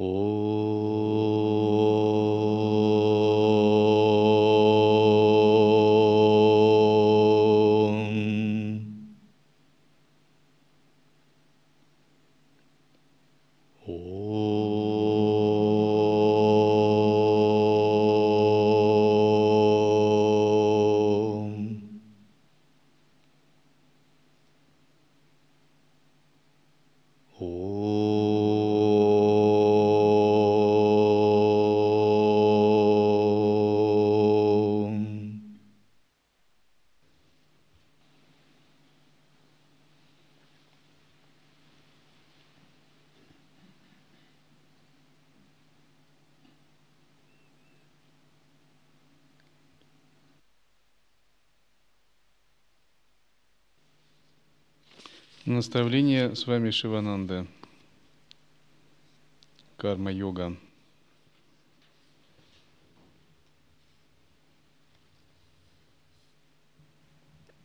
ओ Наставление с вами Шивананда. Карма-йога.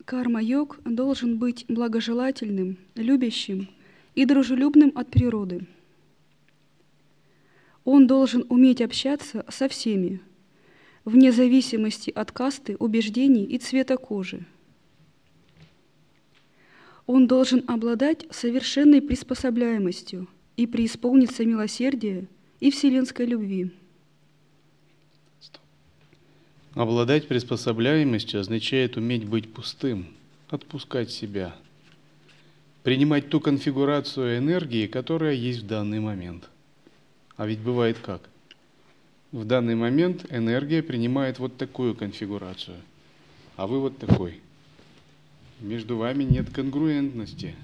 Карма-йог должен быть благожелательным, любящим и дружелюбным от природы. Он должен уметь общаться со всеми, вне зависимости от касты, убеждений и цвета кожи – он должен обладать совершенной приспособляемостью и преисполниться милосердия и вселенской любви. Обладать приспособляемостью означает уметь быть пустым, отпускать себя, принимать ту конфигурацию энергии, которая есть в данный момент. А ведь бывает как? В данный момент энергия принимает вот такую конфигурацию, а вы вот такой – между вами нет конгруентности.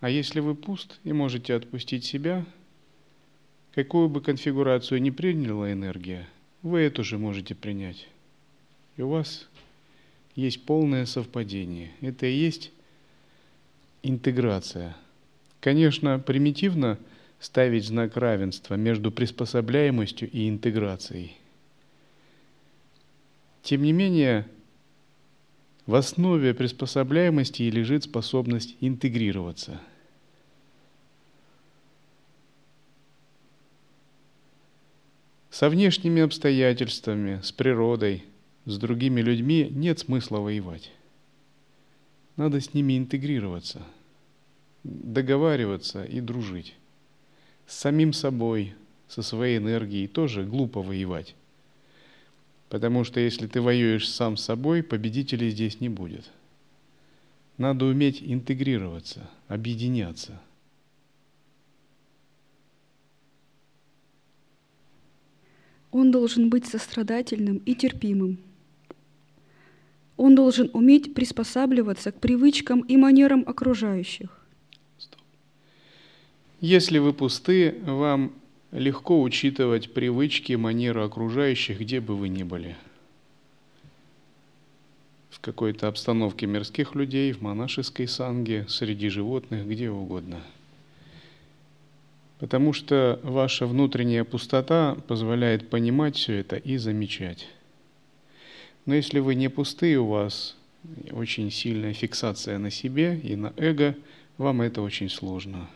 А если вы пуст и можете отпустить себя, какую бы конфигурацию ни приняла энергия, вы эту же можете принять. И у вас есть полное совпадение. Это и есть интеграция. Конечно, примитивно ставить знак равенства между приспособляемостью и интеграцией. Тем не менее, в основе приспособляемости лежит способность интегрироваться. Со внешними обстоятельствами, с природой, с другими людьми нет смысла воевать. Надо с ними интегрироваться, договариваться и дружить. С самим собой, со своей энергией тоже глупо воевать. Потому что если ты воюешь сам с собой, победителей здесь не будет. Надо уметь интегрироваться, объединяться. Он должен быть сострадательным и терпимым. Он должен уметь приспосабливаться к привычкам и манерам окружающих. Если вы пусты, вам легко учитывать привычки, манеры окружающих, где бы вы ни были. В какой-то обстановке мирских людей, в монашеской санге, среди животных, где угодно. Потому что ваша внутренняя пустота позволяет понимать все это и замечать. Но если вы не пустые, у вас очень сильная фиксация на себе и на эго, вам это очень сложно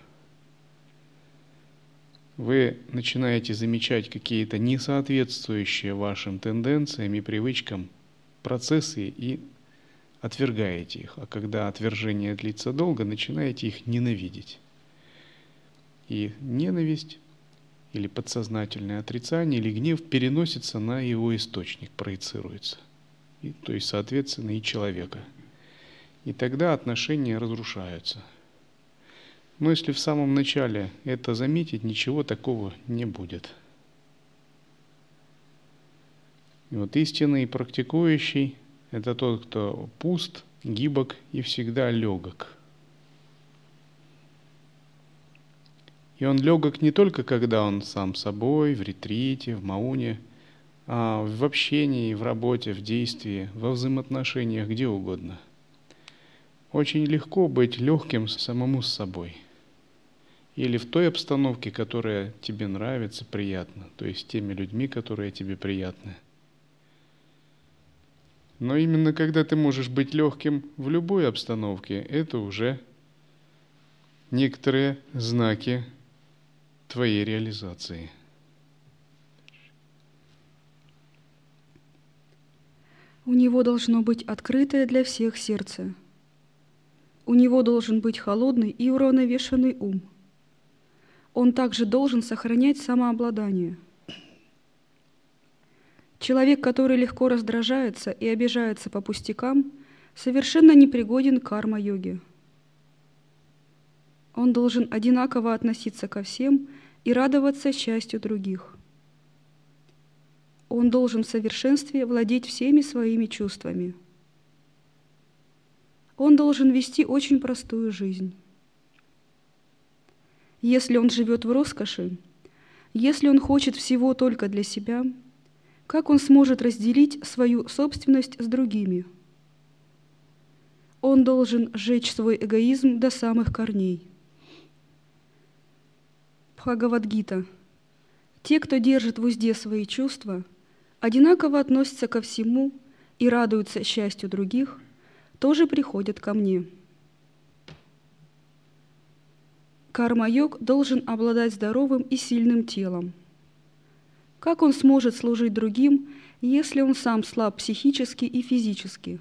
вы начинаете замечать какие-то несоответствующие вашим тенденциям и привычкам процессы и отвергаете их. А когда отвержение длится долго, начинаете их ненавидеть. И ненависть или подсознательное отрицание или гнев переносится на его источник, проецируется. И, то есть, соответственно, и человека. И тогда отношения разрушаются – но если в самом начале это заметить, ничего такого не будет. И вот истинный практикующий – это тот, кто пуст, гибок и всегда легок. И он легок не только когда он сам собой, в ретрите, в мауне, а в общении, в работе, в действии, во взаимоотношениях, где угодно. Очень легко быть легким самому с собой – или в той обстановке, которая тебе нравится, приятно, то есть теми людьми, которые тебе приятны. Но именно когда ты можешь быть легким в любой обстановке, это уже некоторые знаки твоей реализации. У него должно быть открытое для всех сердце. У него должен быть холодный и уравновешенный ум. Он также должен сохранять самообладание. Человек, который легко раздражается и обижается по пустякам, совершенно непригоден к карма-йоге. Он должен одинаково относиться ко всем и радоваться счастью других. Он должен в совершенстве владеть всеми своими чувствами. Он должен вести очень простую жизнь. Если он живет в роскоши, если он хочет всего только для себя, как он сможет разделить свою собственность с другими? Он должен сжечь свой эгоизм до самых корней. Бхагавадгита. Те, кто держит в узде свои чувства – одинаково относятся ко всему и радуются счастью других, тоже приходят ко мне. Карма-йог должен обладать здоровым и сильным телом. Как он сможет служить другим, если он сам слаб психически и физически?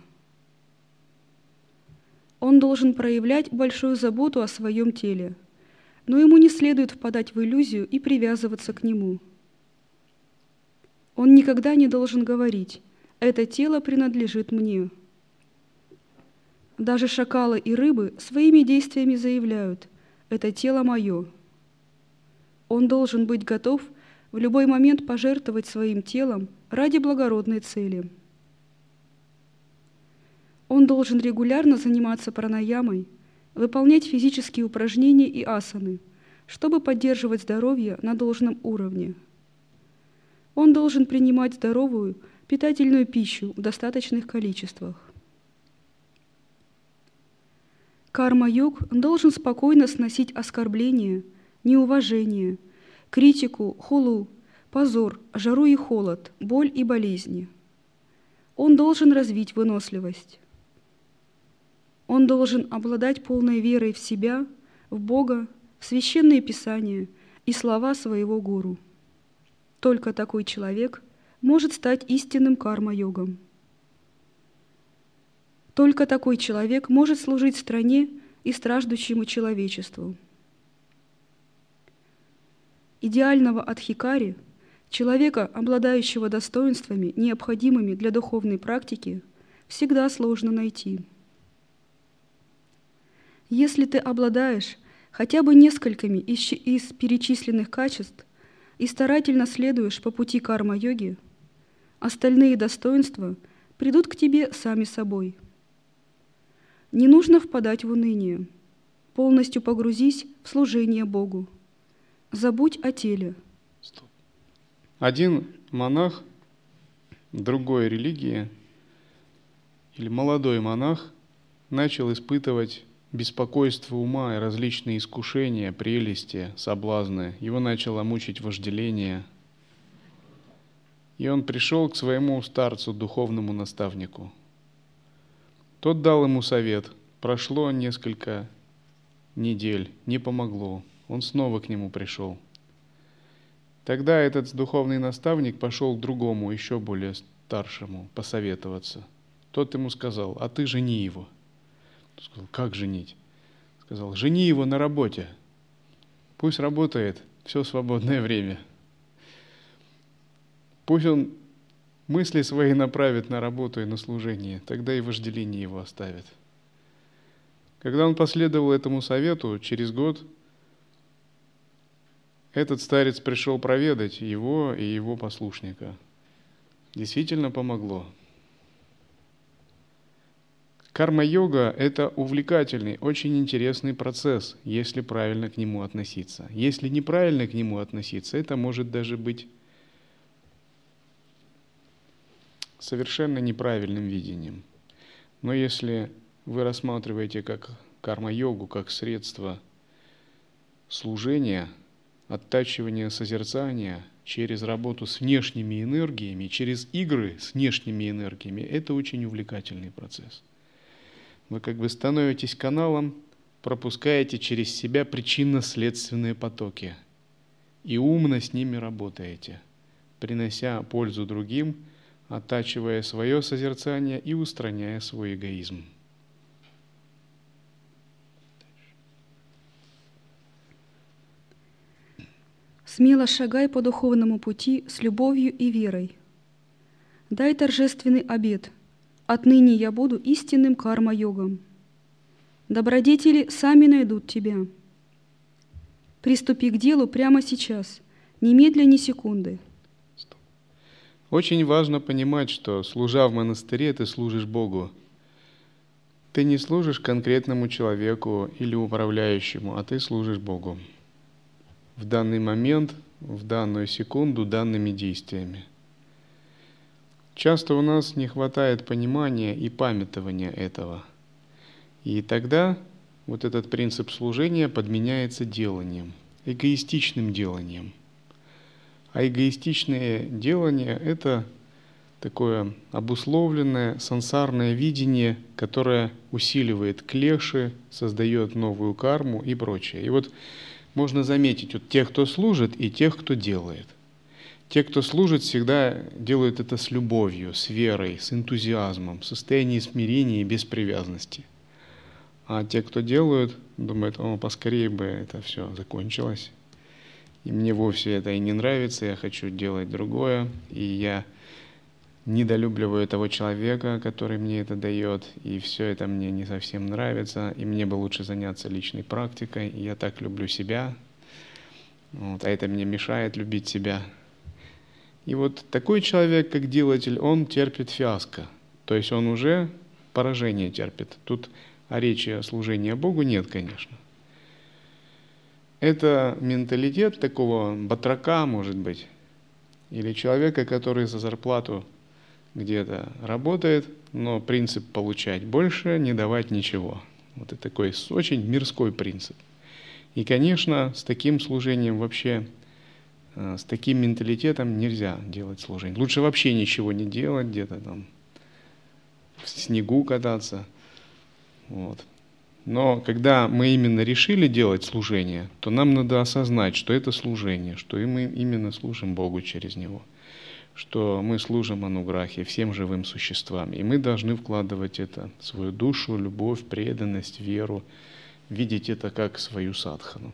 Он должен проявлять большую заботу о своем теле, но ему не следует впадать в иллюзию и привязываться к нему – он никогда не должен говорить «это тело принадлежит мне». Даже шакалы и рыбы своими действиями заявляют «это тело мое». Он должен быть готов в любой момент пожертвовать своим телом ради благородной цели. Он должен регулярно заниматься пранаямой, выполнять физические упражнения и асаны, чтобы поддерживать здоровье на должном уровне – он должен принимать здоровую, питательную пищу в достаточных количествах. Карма-йог должен спокойно сносить оскорбления, неуважение, критику, хулу, позор, жару и холод, боль и болезни. Он должен развить выносливость. Он должен обладать полной верой в себя, в Бога, в священные писания и слова своего гуру. Только такой человек может стать истинным карма-йогом. Только такой человек может служить стране и страждущему человечеству. Идеального адхикари, человека, обладающего достоинствами, необходимыми для духовной практики, всегда сложно найти. Если ты обладаешь хотя бы несколькими из, из перечисленных качеств, и старательно следуешь по пути карма-йоги, остальные достоинства придут к тебе сами собой. Не нужно впадать в уныние. Полностью погрузись в служение Богу. Забудь о теле. Стоп. Один монах другой религии или молодой монах начал испытывать беспокойство ума и различные искушения, прелести, соблазны. Его начало мучить вожделение. И он пришел к своему старцу, духовному наставнику. Тот дал ему совет. Прошло несколько недель, не помогло. Он снова к нему пришел. Тогда этот духовный наставник пошел к другому, еще более старшему, посоветоваться. Тот ему сказал, а ты жени его – Сказал, как женить? Сказал, жени его на работе. Пусть работает все свободное время. Пусть он мысли свои направит на работу и на служение, тогда и вожделение его оставит. Когда он последовал этому совету, через год этот старец пришел проведать его и его послушника. Действительно помогло. Карма-йога – это увлекательный, очень интересный процесс, если правильно к нему относиться. Если неправильно к нему относиться, это может даже быть совершенно неправильным видением. Но если вы рассматриваете как карма-йогу, как средство служения, оттачивания созерцания через работу с внешними энергиями, через игры с внешними энергиями, это очень увлекательный процесс – вы как бы становитесь каналом пропускаете через себя причинно-следственные потоки и умно с ними работаете, принося пользу другим, оттачивая свое созерцание и устраняя свой эгоизм. Смело шагай по духовному пути с любовью и верой. Дай торжественный обет. Отныне я буду истинным карма-йогом. Добродетели сами найдут тебя. Приступи к делу прямо сейчас, немедля ни секунды. Очень важно понимать, что служа в монастыре, ты служишь Богу. Ты не служишь конкретному человеку или управляющему, а ты служишь Богу в данный момент, в данную секунду данными действиями. Часто у нас не хватает понимания и памятования этого – и тогда вот этот принцип служения подменяется деланием, эгоистичным деланием. А эгоистичное делание – это такое обусловленное сансарное видение, которое усиливает клеши, создает новую карму и прочее. И вот можно заметить вот тех, кто служит, и тех, кто делает. Те, кто служит, всегда делают это с любовью, с верой, с энтузиазмом, в состоянии смирения и без привязанности – а те, кто делают, думают, о, поскорее бы это все закончилось. И мне вовсе это и не нравится, я хочу делать другое, и я недолюбливаю того человека, который мне это дает, и все это мне не совсем нравится, и мне бы лучше заняться личной практикой, и я так люблю себя, вот, а это мне мешает любить себя. И вот такой человек, как делатель, он терпит фиаско, то есть он уже поражение терпит. Тут а речи о служении Богу нет, конечно. Это менталитет такого батрака, может быть, или человека, который за зарплату где-то работает, но принцип получать больше, не давать ничего. Вот это такой очень мирской принцип. И, конечно, с таким служением вообще, э, с таким менталитетом нельзя делать служение. Лучше вообще ничего не делать, где-то там в снегу кататься – вот. Но когда мы именно решили делать служение, то нам надо осознать, что это служение, что и мы именно служим Богу через него, что мы служим Ануграхе, всем живым существам. И мы должны вкладывать это, свою душу, любовь, преданность, веру, видеть это как свою садхану.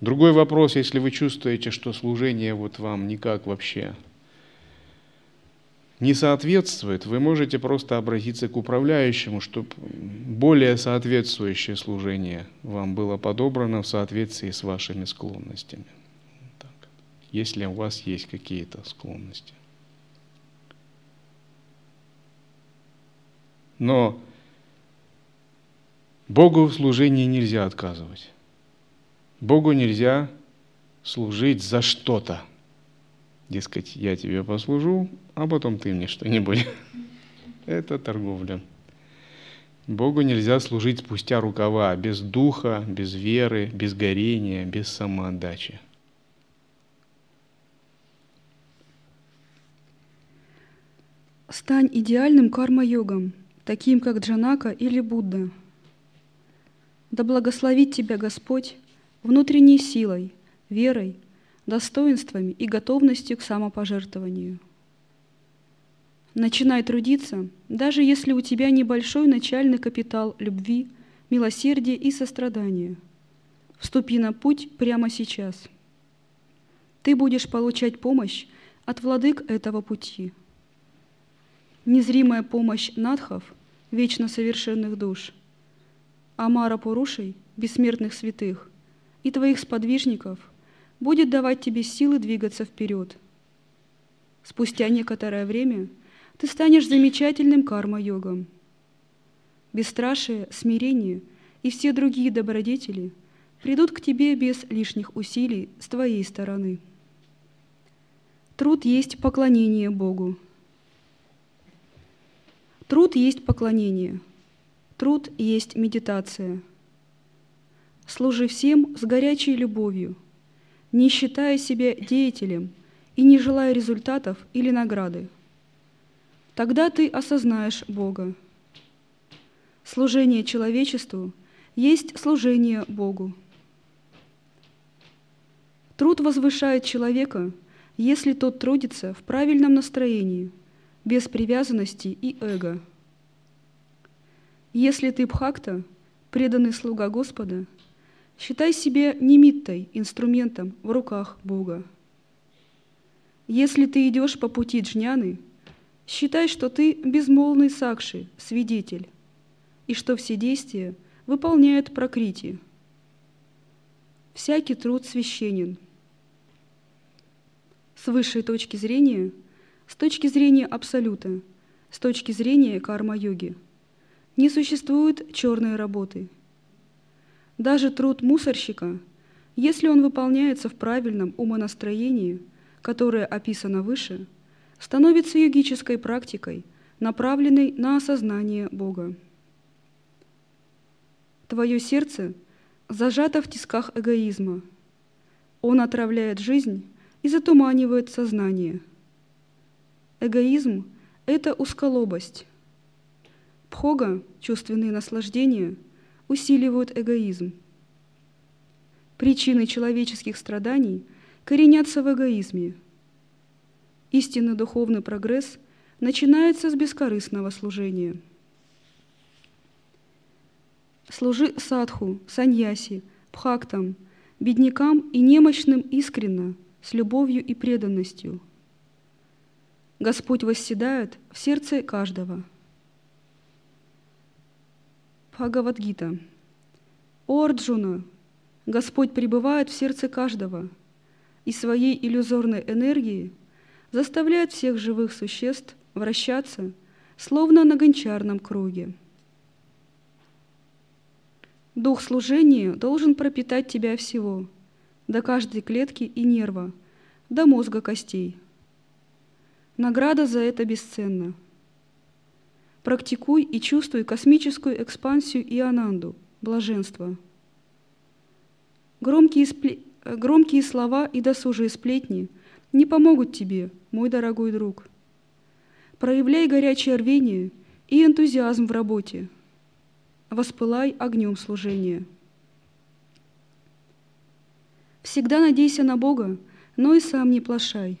Другой вопрос, если вы чувствуете, что служение вот вам никак вообще не соответствует, вы можете просто обратиться к управляющему, чтобы более соответствующее служение вам было подобрано в соответствии с вашими склонностями. Так. Если у вас есть какие-то склонности. Но Богу в служении нельзя отказывать. Богу нельзя служить за что-то – Дескать, я тебе послужу, а потом ты мне что-нибудь. Это торговля. Богу нельзя служить спустя рукава, без духа, без веры, без горения, без самоотдачи. Стань идеальным карма-йогом, таким как Джанака или Будда. Да благословит тебя Господь внутренней силой, верой, достоинствами и готовностью к самопожертвованию. Начинай трудиться, даже если у тебя небольшой начальный капитал любви, милосердия и сострадания. Вступи на путь прямо сейчас. Ты будешь получать помощь от владык этого пути. Незримая помощь надхов, вечно совершенных душ, Амара Пурушей, бессмертных святых, и твоих сподвижников – будет давать тебе силы двигаться вперед. Спустя некоторое время ты станешь замечательным карма-йогом. Бесстрашие, смирение и все другие добродетели придут к тебе без лишних усилий с твоей стороны. Труд есть поклонение Богу. Труд есть поклонение. Труд есть медитация. Служи всем с горячей любовью – не считая себя деятелем и не желая результатов или награды. Тогда ты осознаешь Бога. Служение человечеству есть служение Богу. Труд возвышает человека, если тот трудится в правильном настроении, без привязанности и эго. Если ты бхакта, преданный слуга Господа, считай себя немиттой, инструментом в руках Бога. Если ты идешь по пути джняны, считай, что ты безмолвный сакши, свидетель, и что все действия выполняют прокрити. Всякий труд священен. С высшей точки зрения, с точки зрения Абсолюта, с точки зрения карма-йоги, не существует черной работы. Даже труд мусорщика, если он выполняется в правильном умонастроении, которое описано выше, становится йогической практикой, направленной на осознание Бога. Твое сердце зажато в тисках эгоизма. Он отравляет жизнь и затуманивает сознание. Эгоизм – это узколобость. Пхога, чувственные наслаждения, усиливают эгоизм. Причины человеческих страданий коренятся в эгоизме. Истинный духовный прогресс начинается с бескорыстного служения – Служи садху, саньяси, бхактам, беднякам и немощным искренно, с любовью и преданностью. Господь восседает в сердце каждого. Бхагавадгита. О Арджуна! Господь пребывает в сердце каждого и своей иллюзорной энергией заставляет всех живых существ вращаться, словно на гончарном круге. Дух служения должен пропитать тебя всего, до каждой клетки и нерва, до мозга костей. Награда за это бесценна. Практикуй и чувствуй космическую экспансию и ананду, блаженство. Громкие, спле... Громкие слова и досужие сплетни не помогут тебе, мой дорогой друг. Проявляй горячее рвение и энтузиазм в работе – воспылай огнем служения. Всегда надейся на Бога, но и сам не плашай.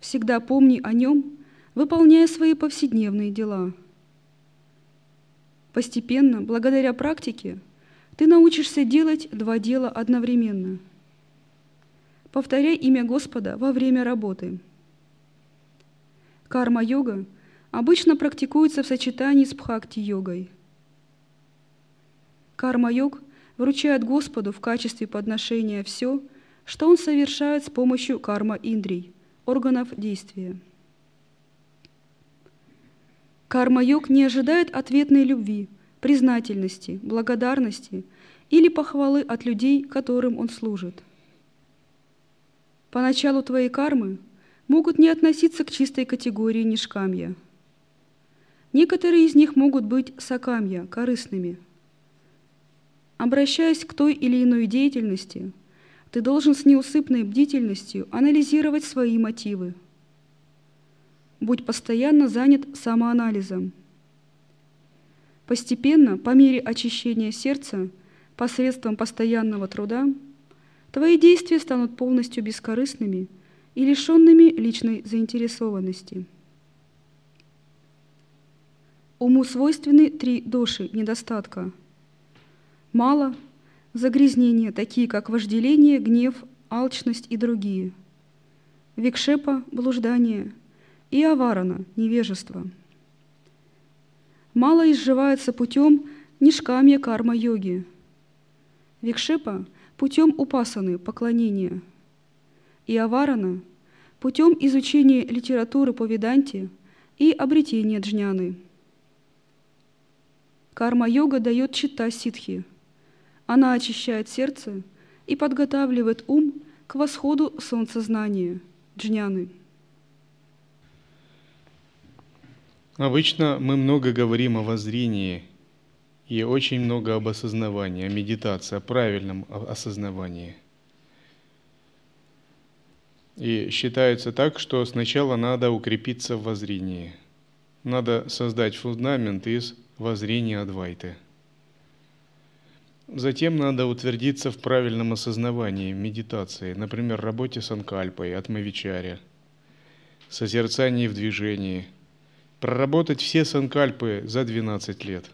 Всегда помни о Нем, выполняя свои повседневные дела. Постепенно, благодаря практике, ты научишься делать два дела одновременно. Повторяй имя Господа во время работы. Карма-йога обычно практикуется в сочетании с бхакти-йогой – Карма-йог вручает Господу в качестве подношения все, что он совершает с помощью карма-индрий, органов действия. Карма-йог не ожидает ответной любви, признательности, благодарности или похвалы от людей, которым он служит. Поначалу твои кармы могут не относиться к чистой категории нишкамья. Некоторые из них могут быть сакамья, корыстными – Обращаясь к той или иной деятельности, ты должен с неусыпной бдительностью анализировать свои мотивы. Будь постоянно занят самоанализом. Постепенно, по мере очищения сердца, посредством постоянного труда, твои действия станут полностью бескорыстными и лишенными личной заинтересованности. Уму свойственны три доши недостатка – Мало загрязнения, такие как вожделение, гнев, алчность и другие. Викшепа – блуждание, и аварана – невежество. Мало изживается путем нишкамья карма-йоги. Викшепа – путем упасаны, поклонения. И аварана – путем изучения литературы по веданте и обретения джняны. Карма-йога дает чита ситхи – она очищает сердце и подготавливает ум к восходу солнцезнания, джняны. Обычно мы много говорим о воззрении и очень много об осознавании, о медитации, о правильном осознавании. И считается так, что сначала надо укрепиться в воззрении. Надо создать фундамент из воззрения Адвайты – Затем надо утвердиться в правильном осознавании, медитации, например, работе с анкальпой, атмавичаре, созерцании в движении, проработать все санкальпы за 12 лет,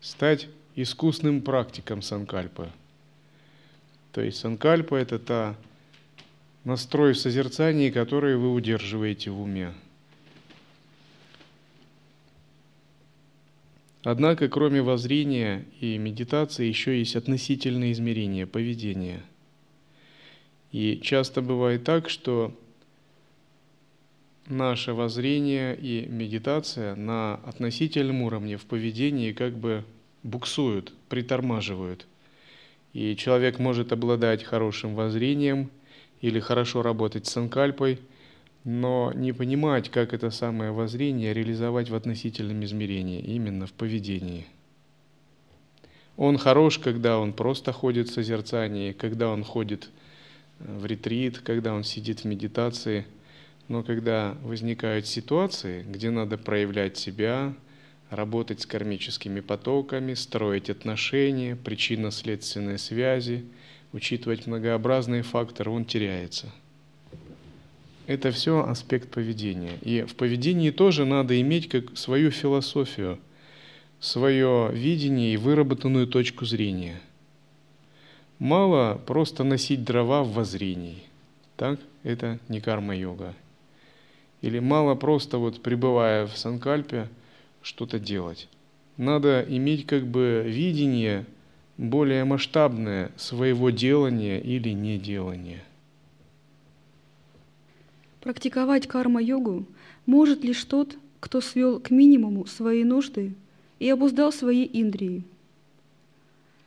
стать искусным практиком санкальпы. То есть санкальпа – это та настрой в созерцании, который вы удерживаете в уме. Однако, кроме воззрения и медитации, еще есть относительные измерения поведения. И часто бывает так, что наше воззрение и медитация на относительном уровне в поведении как бы буксуют, притормаживают. И человек может обладать хорошим воззрением или хорошо работать с анкальпой, но не понимать, как это самое воззрение реализовать в относительном измерении, именно в поведении. Он хорош, когда он просто ходит в созерцании, когда он ходит э, в ретрит, когда он сидит в медитации – но когда возникают ситуации, где надо проявлять себя, работать с кармическими потоками, строить отношения, причинно-следственные связи, учитывать многообразные факторы, он теряется. Это все аспект поведения. И в поведении тоже надо иметь как свою философию, свое видение и выработанную точку зрения. Мало просто носить дрова в воззрении. Так? Это не карма-йога. Или мало просто вот пребывая в Санкальпе что-то делать. Надо иметь как бы видение более масштабное своего делания или неделания. Практиковать карма-йогу может лишь тот, кто свел к минимуму свои нужды и обуздал свои индрии.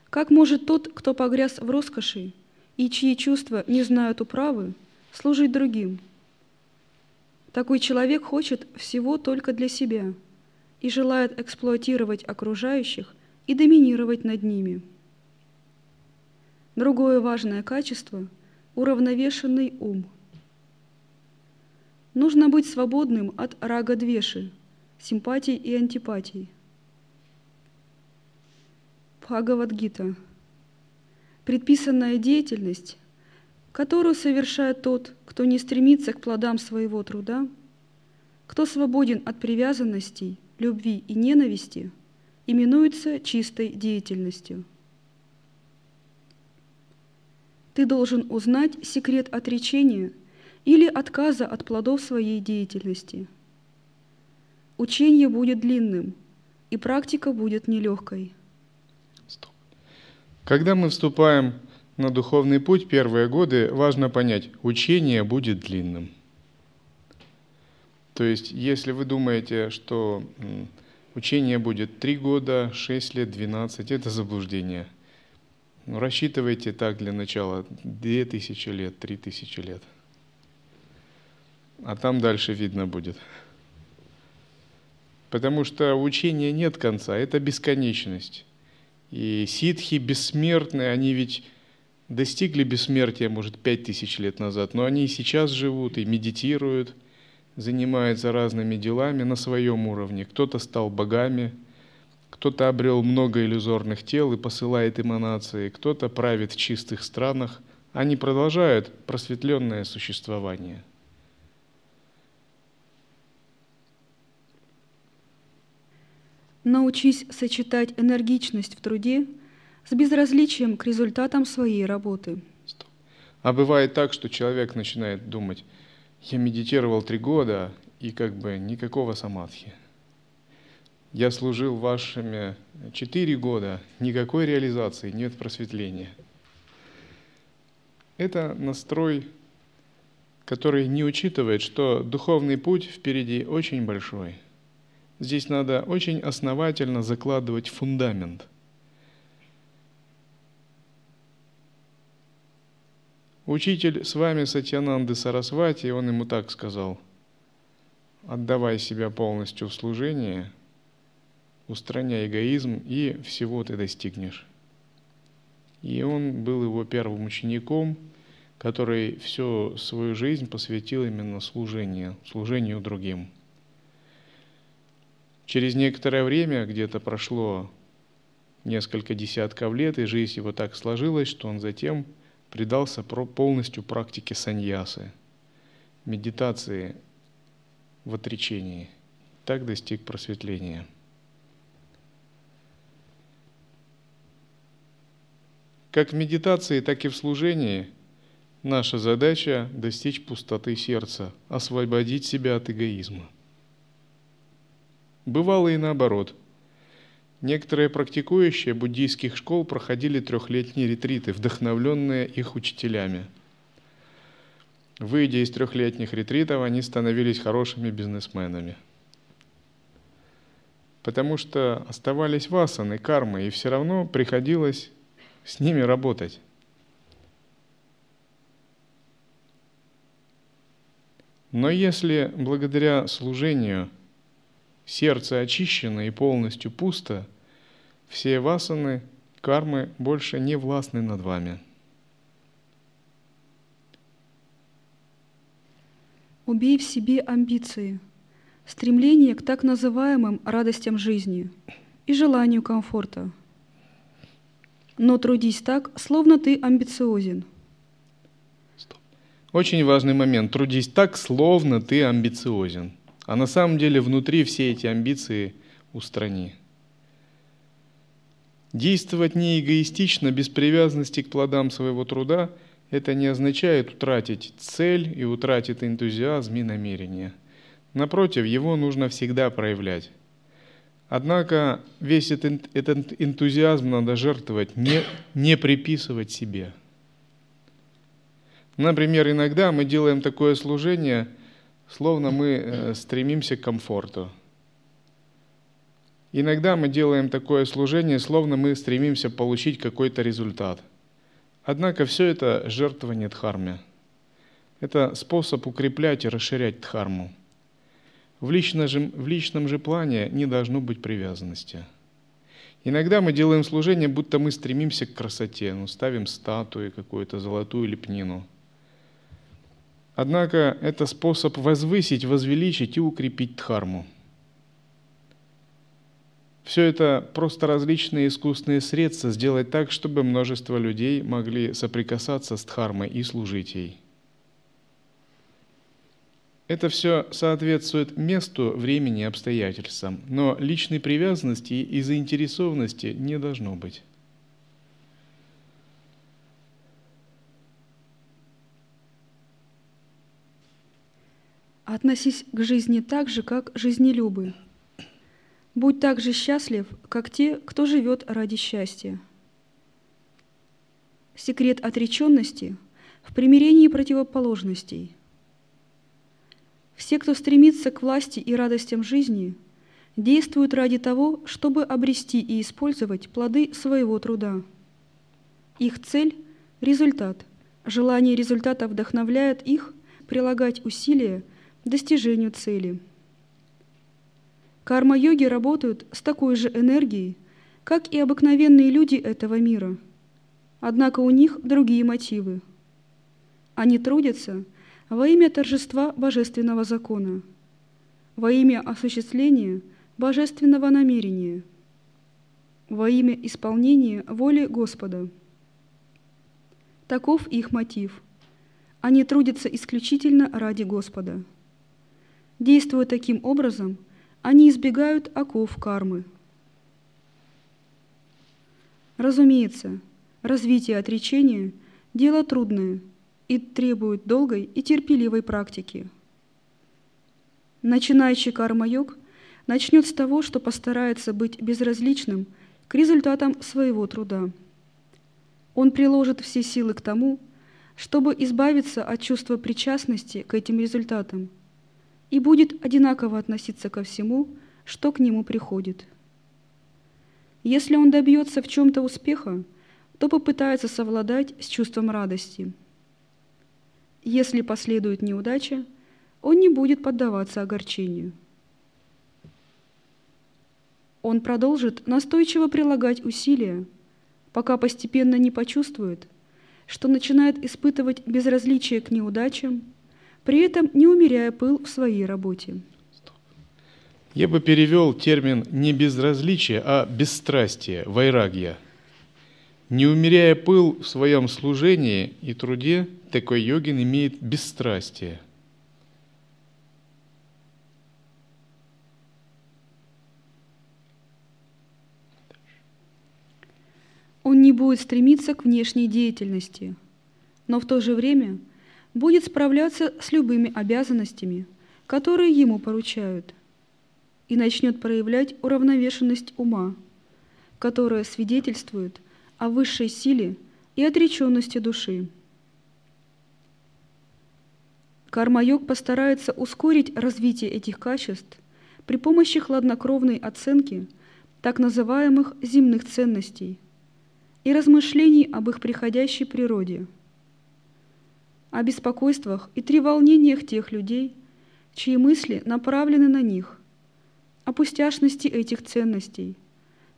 Как может тот, кто погряз в роскоши и чьи чувства не знают управы, служить другим – такой человек хочет всего только для себя и желает эксплуатировать окружающих и доминировать над ними. Другое важное качество – уравновешенный ум. Нужно быть свободным от рага-двеши, симпатий и антипатий. Бхагавадгита. Предписанная деятельность которую совершает тот, кто не стремится к плодам своего труда, кто свободен от привязанностей, любви и ненависти, именуется чистой деятельностью. Ты должен узнать секрет отречения или отказа от плодов своей деятельности. Учение будет длинным, и практика будет нелегкой. Когда мы вступаем на духовный путь первые годы важно понять, учение будет длинным. То есть, если вы думаете, что учение будет 3 года, 6 лет, 12, это заблуждение. Ну, рассчитывайте так для начала 2000 лет, 3000 лет. А там дальше видно будет. Потому что учения нет конца, это бесконечность. И ситхи бессмертные, они ведь достигли бессмертия, может, пять тысяч лет назад, но они и сейчас живут и медитируют, занимаются разными делами на своем уровне. Кто-то стал богами, кто-то обрел много иллюзорных тел и посылает эманации, кто-то правит в чистых странах. Они продолжают просветленное существование. Научись сочетать энергичность в труде с безразличием к результатам своей работы. А бывает так, что человек начинает думать, я медитировал три года, и как бы никакого самадхи. Я служил вашими четыре года, никакой реализации, нет просветления. Это настрой, который не учитывает, что духовный путь впереди очень большой. Здесь надо очень основательно закладывать фундамент – Учитель с вами Сатьянанды Сарасвати, он ему так сказал, отдавай себя полностью в служение, устраняй эгоизм, и всего ты достигнешь. И он был его первым учеником, который всю свою жизнь посвятил именно служению, служению другим. Через некоторое время, где-то прошло несколько десятков лет, и жизнь его так сложилась, что он затем предался полностью практике саньясы, медитации в отречении. Так достиг просветления. Как в медитации, так и в служении наша задача достичь пустоты сердца, освободить себя от эгоизма. Бывало и наоборот. Некоторые практикующие буддийских школ проходили трехлетние ретриты, вдохновленные их учителями. Выйдя из трехлетних ретритов, они становились хорошими бизнесменами. Потому что оставались васаны, кармы, и все равно приходилось с ними работать. Но если благодаря служению сердце очищено и полностью пусто, все васаны, кармы больше не властны над вами. Убей в себе амбиции, стремление к так называемым радостям жизни и желанию комфорта – но трудись так, словно ты амбициозен. Очень важный момент. Трудись так, словно ты амбициозен. А на самом деле внутри все эти амбиции устрани. Действовать не эгоистично, без привязанности к плодам своего труда, это не означает утратить цель и утратить энтузиазм и намерение. Напротив, его нужно всегда проявлять. Однако весь этот, энтузиазм надо жертвовать, не, не приписывать себе. Например, иногда мы делаем такое служение, словно мы э, стремимся к комфорту. Иногда мы делаем такое служение, словно мы стремимся получить какой-то результат. Однако все это жертвование дхарме. Это способ укреплять и расширять дхарму. В личном, же, в личном же плане не должно быть привязанности. Иногда мы делаем служение, будто мы стремимся к красоте, ну, ставим статуи, какую-то золотую лепнину. Однако это способ возвысить, возвеличить и укрепить дхарму. Все это просто различные искусственные средства сделать так, чтобы множество людей могли соприкасаться с дхармой и служить ей. Это все соответствует месту, времени и обстоятельствам, но личной привязанности и заинтересованности не должно быть. Относись к жизни так же, как жизнелюбы. Будь так же счастлив, как те, кто живет ради счастья. Секрет отреченности в примирении противоположностей – все, кто стремится к власти и радостям жизни, действуют ради того, чтобы обрести и использовать плоды своего труда. Их цель – результат. Желание результата вдохновляет их прилагать усилия достижению цели. Карма-йоги работают с такой же энергией, как и обыкновенные люди этого мира. Однако у них другие мотивы. Они трудятся – во имя торжества божественного закона, во имя осуществления божественного намерения, во имя исполнения воли Господа. Таков их мотив. Они трудятся исключительно ради Господа. Действуя таким образом, они избегают оков кармы. Разумеется, развитие отречения – дело трудное – и требует долгой и терпеливой практики. Начинающий карма-йог начнет с того, что постарается быть безразличным к результатам своего труда. Он приложит все силы к тому, чтобы избавиться от чувства причастности к этим результатам и будет одинаково относиться ко всему, что к нему приходит. Если он добьется в чем-то успеха, то попытается совладать с чувством радости – если последует неудача, он не будет поддаваться огорчению. Он продолжит настойчиво прилагать усилия, пока постепенно не почувствует, что начинает испытывать безразличие к неудачам, при этом не умеряя пыл в своей работе. Я бы перевел термин не безразличие, а бесстрастие, вайрагья. Не умеряя пыл в своем служении и труде, такой йогин имеет бесстрастие. Он не будет стремиться к внешней деятельности, но в то же время будет справляться с любыми обязанностями, которые ему поручают, и начнет проявлять уравновешенность ума, которая свидетельствует о высшей силе и отреченности души. Карма-йог постарается ускорить развитие этих качеств при помощи хладнокровной оценки так называемых земных ценностей – и размышлений об их приходящей природе, о беспокойствах и треволнениях тех людей, чьи мысли направлены на них, о пустяшности этих ценностей,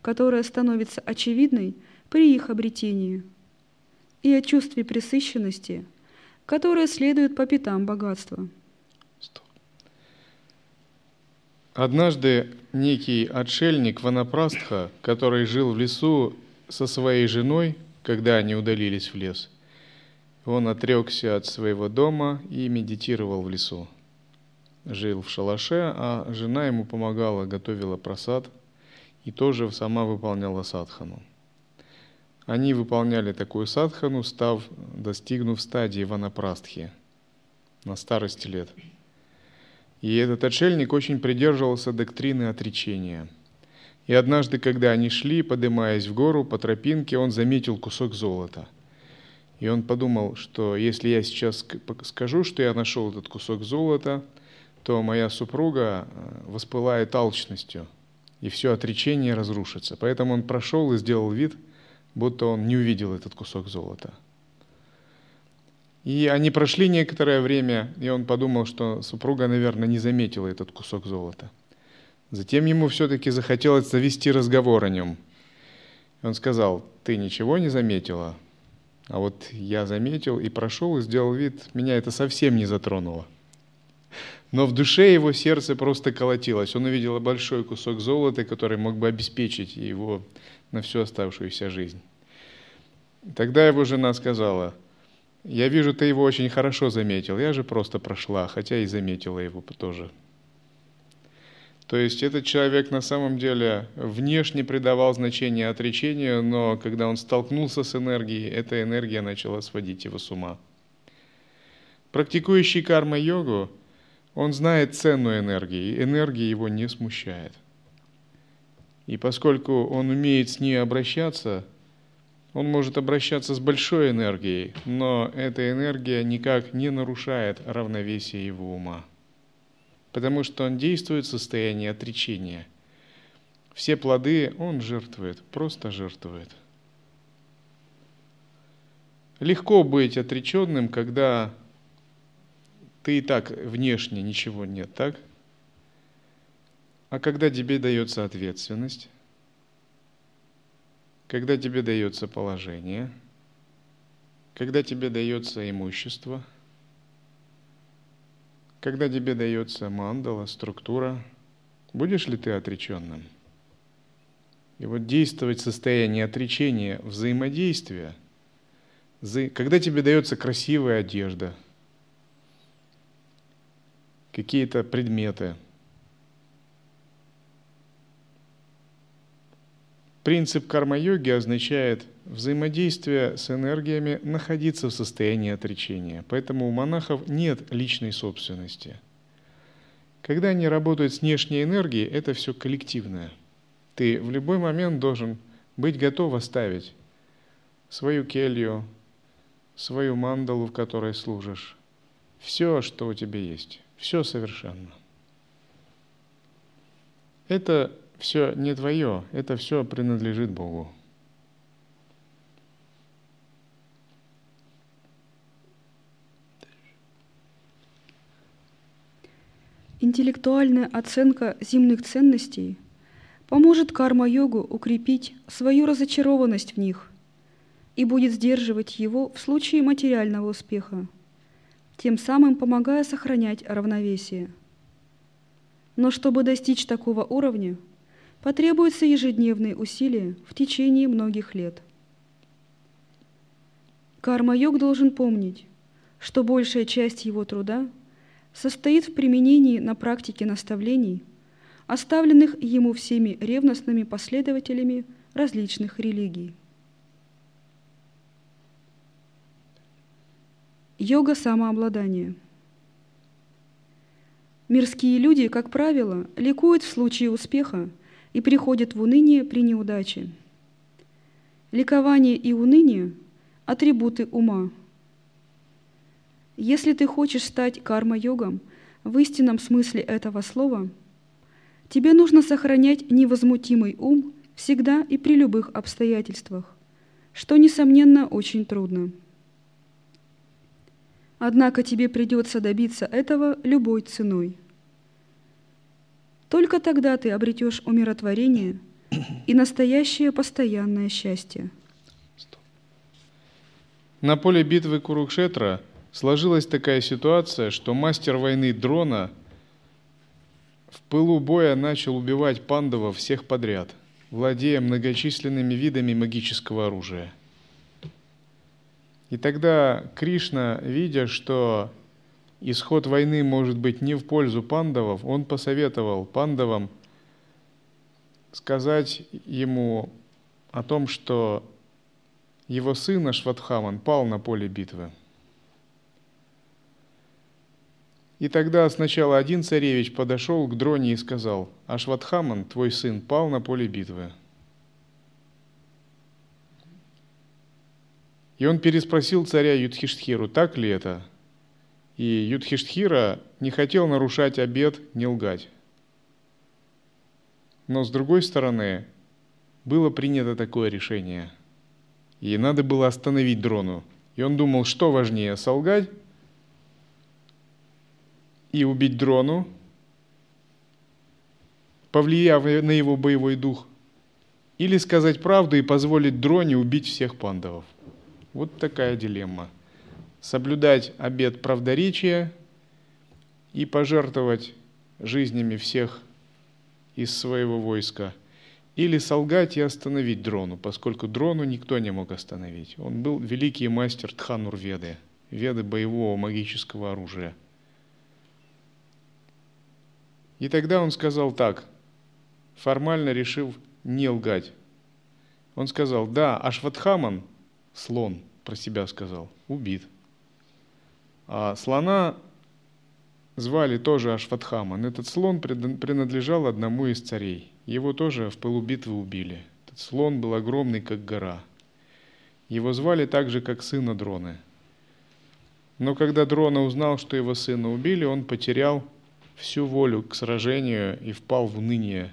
которая становится очевидной при их обретении, и о чувстве пресыщенности, которое следует по пятам богатства. Однажды некий отшельник Ванапрастха, который жил в лесу со своей женой, когда они удалились в лес, он отрекся от своего дома и медитировал в лесу. Жил в шалаше, а жена ему помогала, готовила просад и тоже сама выполняла садхану. Они выполняли такую садхану, став, достигнув стадии ванапрастхи на старости лет. И этот отшельник очень придерживался доктрины отречения – и однажды, когда они шли, поднимаясь в гору по тропинке, он заметил кусок золота. И он подумал, что если я сейчас скажу, что я нашел этот кусок золота, то моя супруга э, воспылает алчностью, и все отречение разрушится. Поэтому он прошел и сделал вид, будто он не увидел этот кусок золота. И они прошли некоторое время, и он подумал, что супруга, наверное, не заметила этот кусок золота – Затем ему все-таки захотелось завести разговор о нем. Он сказал, ты ничего не заметила? А вот я заметил и прошел и сделал вид, меня это совсем не затронуло. Но в душе его сердце просто колотилось. Он увидел большой кусок золота, который мог бы обеспечить его на всю оставшуюся жизнь. Тогда его жена сказала, я вижу, ты его очень хорошо заметил, я же просто прошла, хотя и заметила его тоже. То есть этот человек на самом деле внешне придавал значение отречению, но когда он столкнулся с энергией, эта энергия начала сводить его с ума. Практикующий карма-йогу, он знает цену энергии, энергия его не смущает. И поскольку он умеет с ней обращаться, он может обращаться с большой энергией, но эта энергия никак не нарушает равновесие его ума потому что он действует в состоянии отречения. Все плоды он жертвует, просто жертвует. Легко быть отреченным, когда ты и так внешне ничего нет, так? А когда тебе дается ответственность, когда тебе дается положение, когда тебе дается имущество – когда тебе дается мандала, структура, будешь ли ты отреченным? И вот действовать в состоянии отречения, взаимодействия, когда тебе дается красивая одежда, какие-то предметы. Принцип карма-йоги означает взаимодействия с энергиями находиться в состоянии отречения. Поэтому у монахов нет личной собственности. Когда они работают с внешней энергией, это все коллективное. Ты в любой момент должен быть готов оставить свою келью, свою мандалу, в которой служишь, все, что у тебя есть, все совершенно. Это все не твое, это все принадлежит Богу. Интеллектуальная оценка земных ценностей поможет карма-йогу укрепить свою разочарованность в них и будет сдерживать его в случае материального успеха, тем самым помогая сохранять равновесие. Но чтобы достичь такого уровня, потребуются ежедневные усилия в течение многих лет. Карма-йог должен помнить, что большая часть его труда состоит в применении на практике наставлений, оставленных ему всеми ревностными последователями различных религий. Йога самообладания. Мирские люди, как правило, ликуют в случае успеха и приходят в уныние при неудаче. Ликование и уныние – атрибуты ума. Если ты хочешь стать карма-йогом в истинном смысле этого слова, тебе нужно сохранять невозмутимый ум всегда и при любых обстоятельствах, что, несомненно, очень трудно. Однако тебе придется добиться этого любой ценой. Только тогда ты обретешь умиротворение и настоящее постоянное счастье. На поле битвы Курукшетра сложилась такая ситуация, что мастер войны Дрона в пылу боя начал убивать пандавов всех подряд, владея многочисленными видами магического оружия – и тогда Кришна, видя, что исход войны может быть не в пользу пандавов, он посоветовал пандавам сказать ему о том, что его сын Ашватхаман пал на поле битвы. И тогда сначала один царевич подошел к Дроне и сказал, Ашватхаман, твой сын, пал на поле битвы. И он переспросил царя Юдхиштхиру, так ли это? И Юдхиштхира не хотел нарушать обет, не лгать. Но с другой стороны, было принято такое решение. И надо было остановить дрону. И он думал, что важнее, солгать и убить дрону, повлияв на его боевой дух, или сказать правду и позволить дроне убить всех пандавов. Вот такая дилемма. Соблюдать обет правдоречия и пожертвовать жизнями всех из своего войска. Или солгать и остановить дрону, поскольку дрону никто не мог остановить. Он был великий мастер Тханур Веды, веды боевого магического оружия. И тогда он сказал так, формально решив не лгать. Он сказал, да, Ашватхаман – слон про себя сказал, убит. А слона звали тоже Ашватхаман. Этот слон принадлежал одному из царей. Его тоже в пылу битвы убили. Этот слон был огромный, как гора. Его звали так же, как сына Дроны. Но когда Дрона узнал, что его сына убили, он потерял всю волю к сражению и впал в уныние,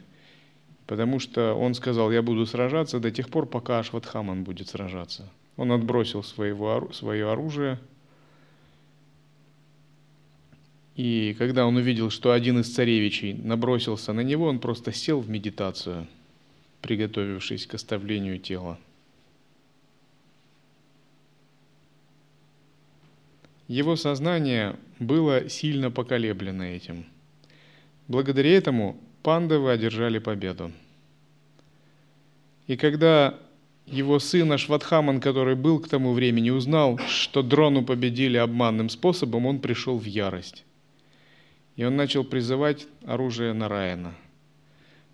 потому что он сказал, я буду сражаться до тех пор, пока Ашватхаман будет сражаться. Он отбросил своего, свое оружие. И когда он увидел, что один из царевичей набросился на него, он просто сел в медитацию, приготовившись к оставлению тела. Его сознание было сильно поколеблено этим. Благодаря этому пандавы одержали победу. И когда его сын Ашватхаман, который был к тому времени, узнал, что дрону победили обманным способом, он пришел в ярость. И он начал призывать оружие Нараина.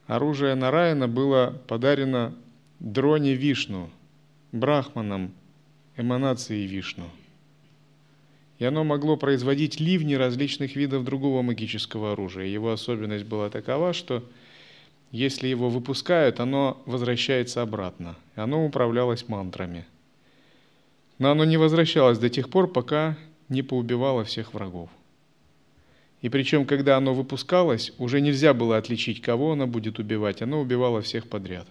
Оружие Нараина было подарено дроне Вишну, брахманам эманации Вишну. И оно могло производить ливни различных видов другого магического оружия. Его особенность была такова, что если его выпускают, оно возвращается обратно. Оно управлялось мантрами. Но оно не возвращалось до тех пор, пока не поубивало всех врагов. И причем, когда оно выпускалось, уже нельзя было отличить, кого оно будет убивать. Оно убивало всех подряд.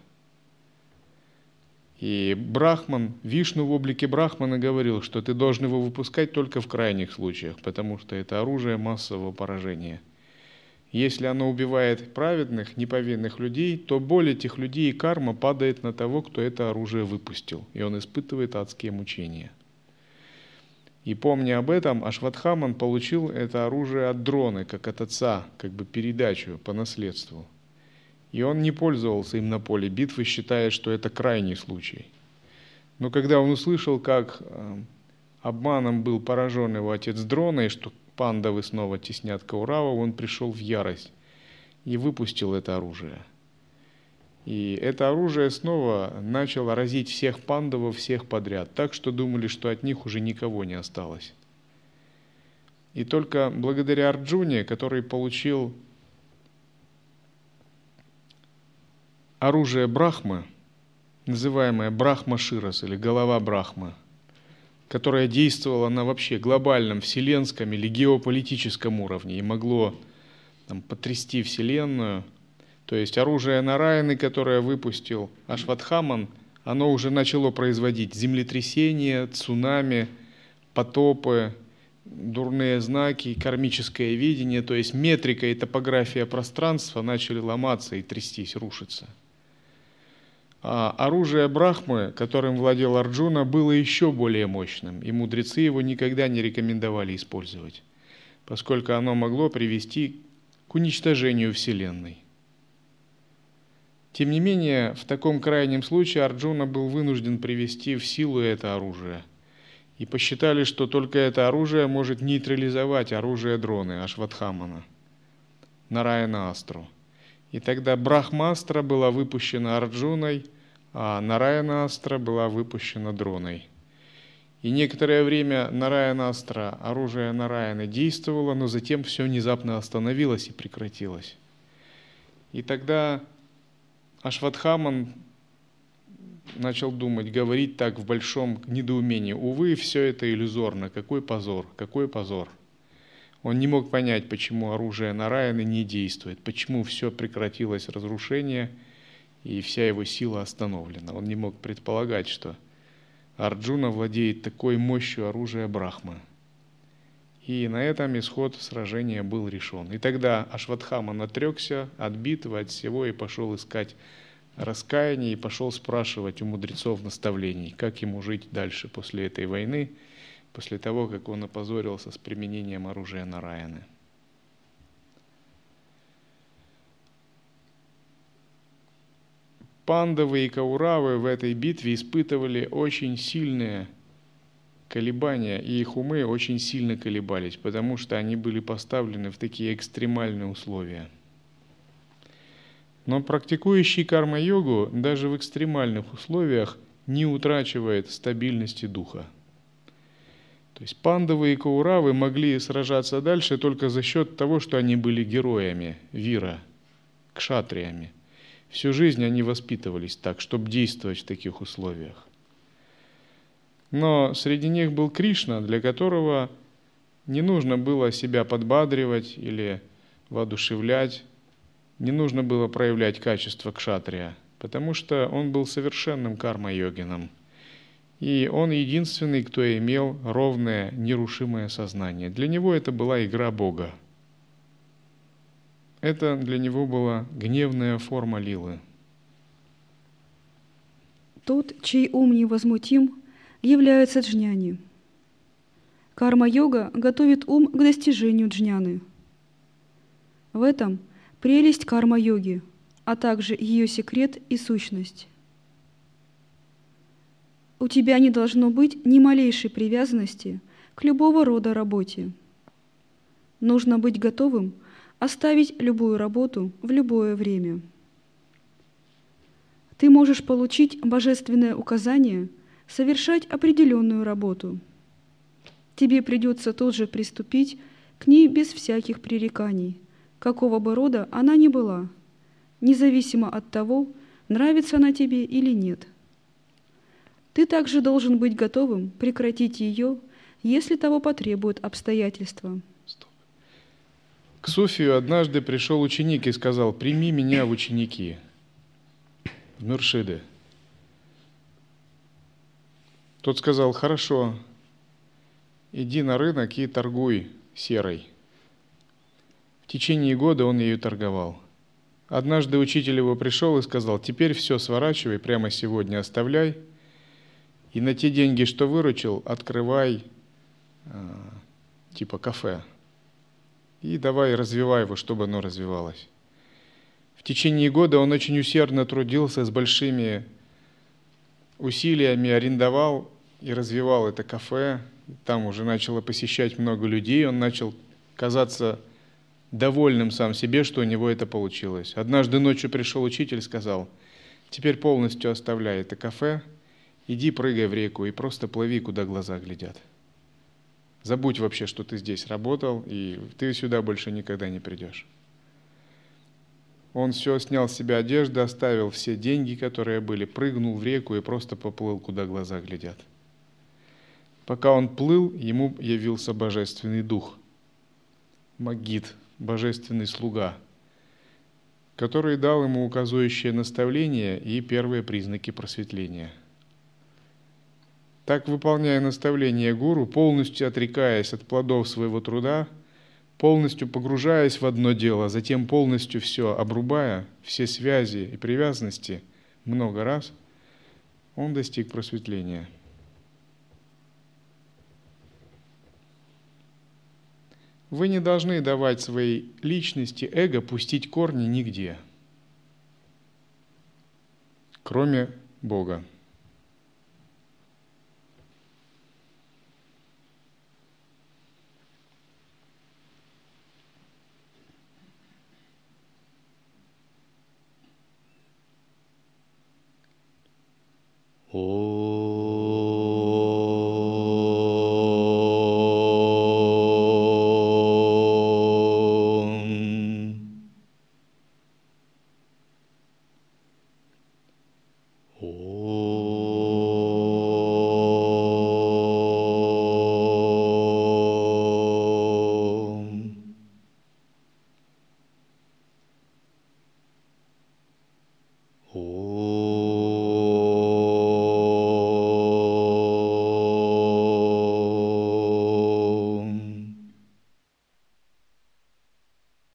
И Брахман, Вишну в облике Брахмана говорил, что ты должен его выпускать только в крайних случаях, потому что это оружие массового поражения – если оно убивает праведных, неповинных людей, то боль этих людей и карма падает на того, кто это оружие выпустил, и он испытывает адские мучения. И помня об этом, Ашватхаман получил это оружие от дроны, как от отца, как бы передачу по наследству. И он не пользовался им на поле битвы, считая, что это крайний случай. Но когда он услышал, как э, обманом был поражен его отец дроной, что пандавы снова теснят Каурава, он пришел в ярость и выпустил это оружие. И это оружие снова начало разить всех пандавов, всех подряд, так что думали, что от них уже никого не осталось. И только благодаря Арджуне, который получил оружие Брахмы, называемое Брахма Ширас или голова Брахмы, которое действовало на вообще глобальном, вселенском или геополитическом уровне и могло там, потрясти Вселенную. То есть оружие Нараяны, которое выпустил Ашватхаман, оно уже начало производить землетрясения, цунами, потопы, дурные знаки, кармическое видение, то есть метрика и топография пространства начали ломаться и трястись, рушиться. А оружие Брахмы, которым владел Арджуна, было еще более мощным, и мудрецы его никогда не рекомендовали использовать, поскольку оно могло привести к уничтожению Вселенной. Тем не менее, в таком крайнем случае Арджуна был вынужден привести в силу это оружие. И посчитали, что только это оружие может нейтрализовать оружие дроны Ашватхамана, Нараяна Астру. И тогда Брахмастра была выпущена Арджуной, а Нараяна Астра была выпущена дроной. И некоторое время Нараяна Астра, оружие Нараяны, действовало, но затем все внезапно остановилось и прекратилось. И тогда Ашватхаман начал думать, говорить так в большом недоумении. Увы, все это иллюзорно. Какой позор, какой позор. Он не мог понять, почему оружие Нараяны не действует, почему все прекратилось разрушение, и вся его сила остановлена. Он не мог предполагать, что Арджуна владеет такой мощью оружия Брахмы. И на этом исход сражения был решен. И тогда Ашватхаман отрекся от битвы, от всего и пошел искать раскаяние и пошел спрашивать у мудрецов наставлений, как ему жить дальше после этой войны, после того, как он опозорился с применением оружия Нараяны. Пандавы и Кауравы в этой битве испытывали очень сильные колебания, и их умы очень сильно колебались, потому что они были поставлены в такие экстремальные условия. Но практикующий карма-йогу даже в экстремальных условиях не утрачивает стабильности духа. То есть пандавы и кауравы могли сражаться дальше только за счет того, что они были героями, вира, кшатриями – Всю жизнь они воспитывались так, чтобы действовать в таких условиях. Но среди них был Кришна, для которого не нужно было себя подбадривать или воодушевлять, не нужно было проявлять качество кшатрия, потому что он был совершенным карма-йогином. И он единственный, кто имел ровное, нерушимое сознание. Для него это была игра Бога – это для него была гневная форма лилы. Тот, чей ум невозмутим, является джняни. Карма-йога готовит ум к достижению джняны. В этом прелесть карма-йоги, а также ее секрет и сущность. У тебя не должно быть ни малейшей привязанности к любого рода работе. Нужно быть готовым оставить любую работу в любое время. Ты можешь получить божественное указание совершать определенную работу. Тебе придется тут же приступить к ней без всяких пререканий, какого бы рода она ни была, независимо от того, нравится она тебе или нет. Ты также должен быть готовым прекратить ее, если того потребуют обстоятельства. К Софию однажды пришел ученик и сказал, прими меня в ученики, Мюршиды. Тот сказал, хорошо, иди на рынок и торгуй серой. В течение года он ею торговал. Однажды учитель его пришел и сказал, теперь все сворачивай, прямо сегодня оставляй, и на те деньги, что выручил, открывай а, типа кафе, и давай развивай его, чтобы оно развивалось. В течение года он очень усердно трудился с большими усилиями, арендовал и развивал это кафе. Там уже начало посещать много людей, он начал казаться довольным сам себе, что у него это получилось. Однажды ночью пришел учитель и сказал, теперь полностью оставляй это кафе, иди прыгай в реку и просто плыви, куда глаза глядят. Забудь вообще, что ты здесь работал, и ты сюда больше никогда не придешь. Он все снял с себя одежду, оставил все деньги, которые были, прыгнул в реку и просто поплыл, куда глаза глядят. Пока он плыл, ему явился божественный дух, Магид, божественный слуга, который дал ему указующее наставление и первые признаки просветления – так, выполняя наставление гуру, полностью отрекаясь от плодов своего труда, полностью погружаясь в одно дело, затем полностью все обрубая, все связи и привязанности много раз, он достиг просветления. Вы не должны давать своей личности эго пустить корни нигде, кроме Бога. Oh.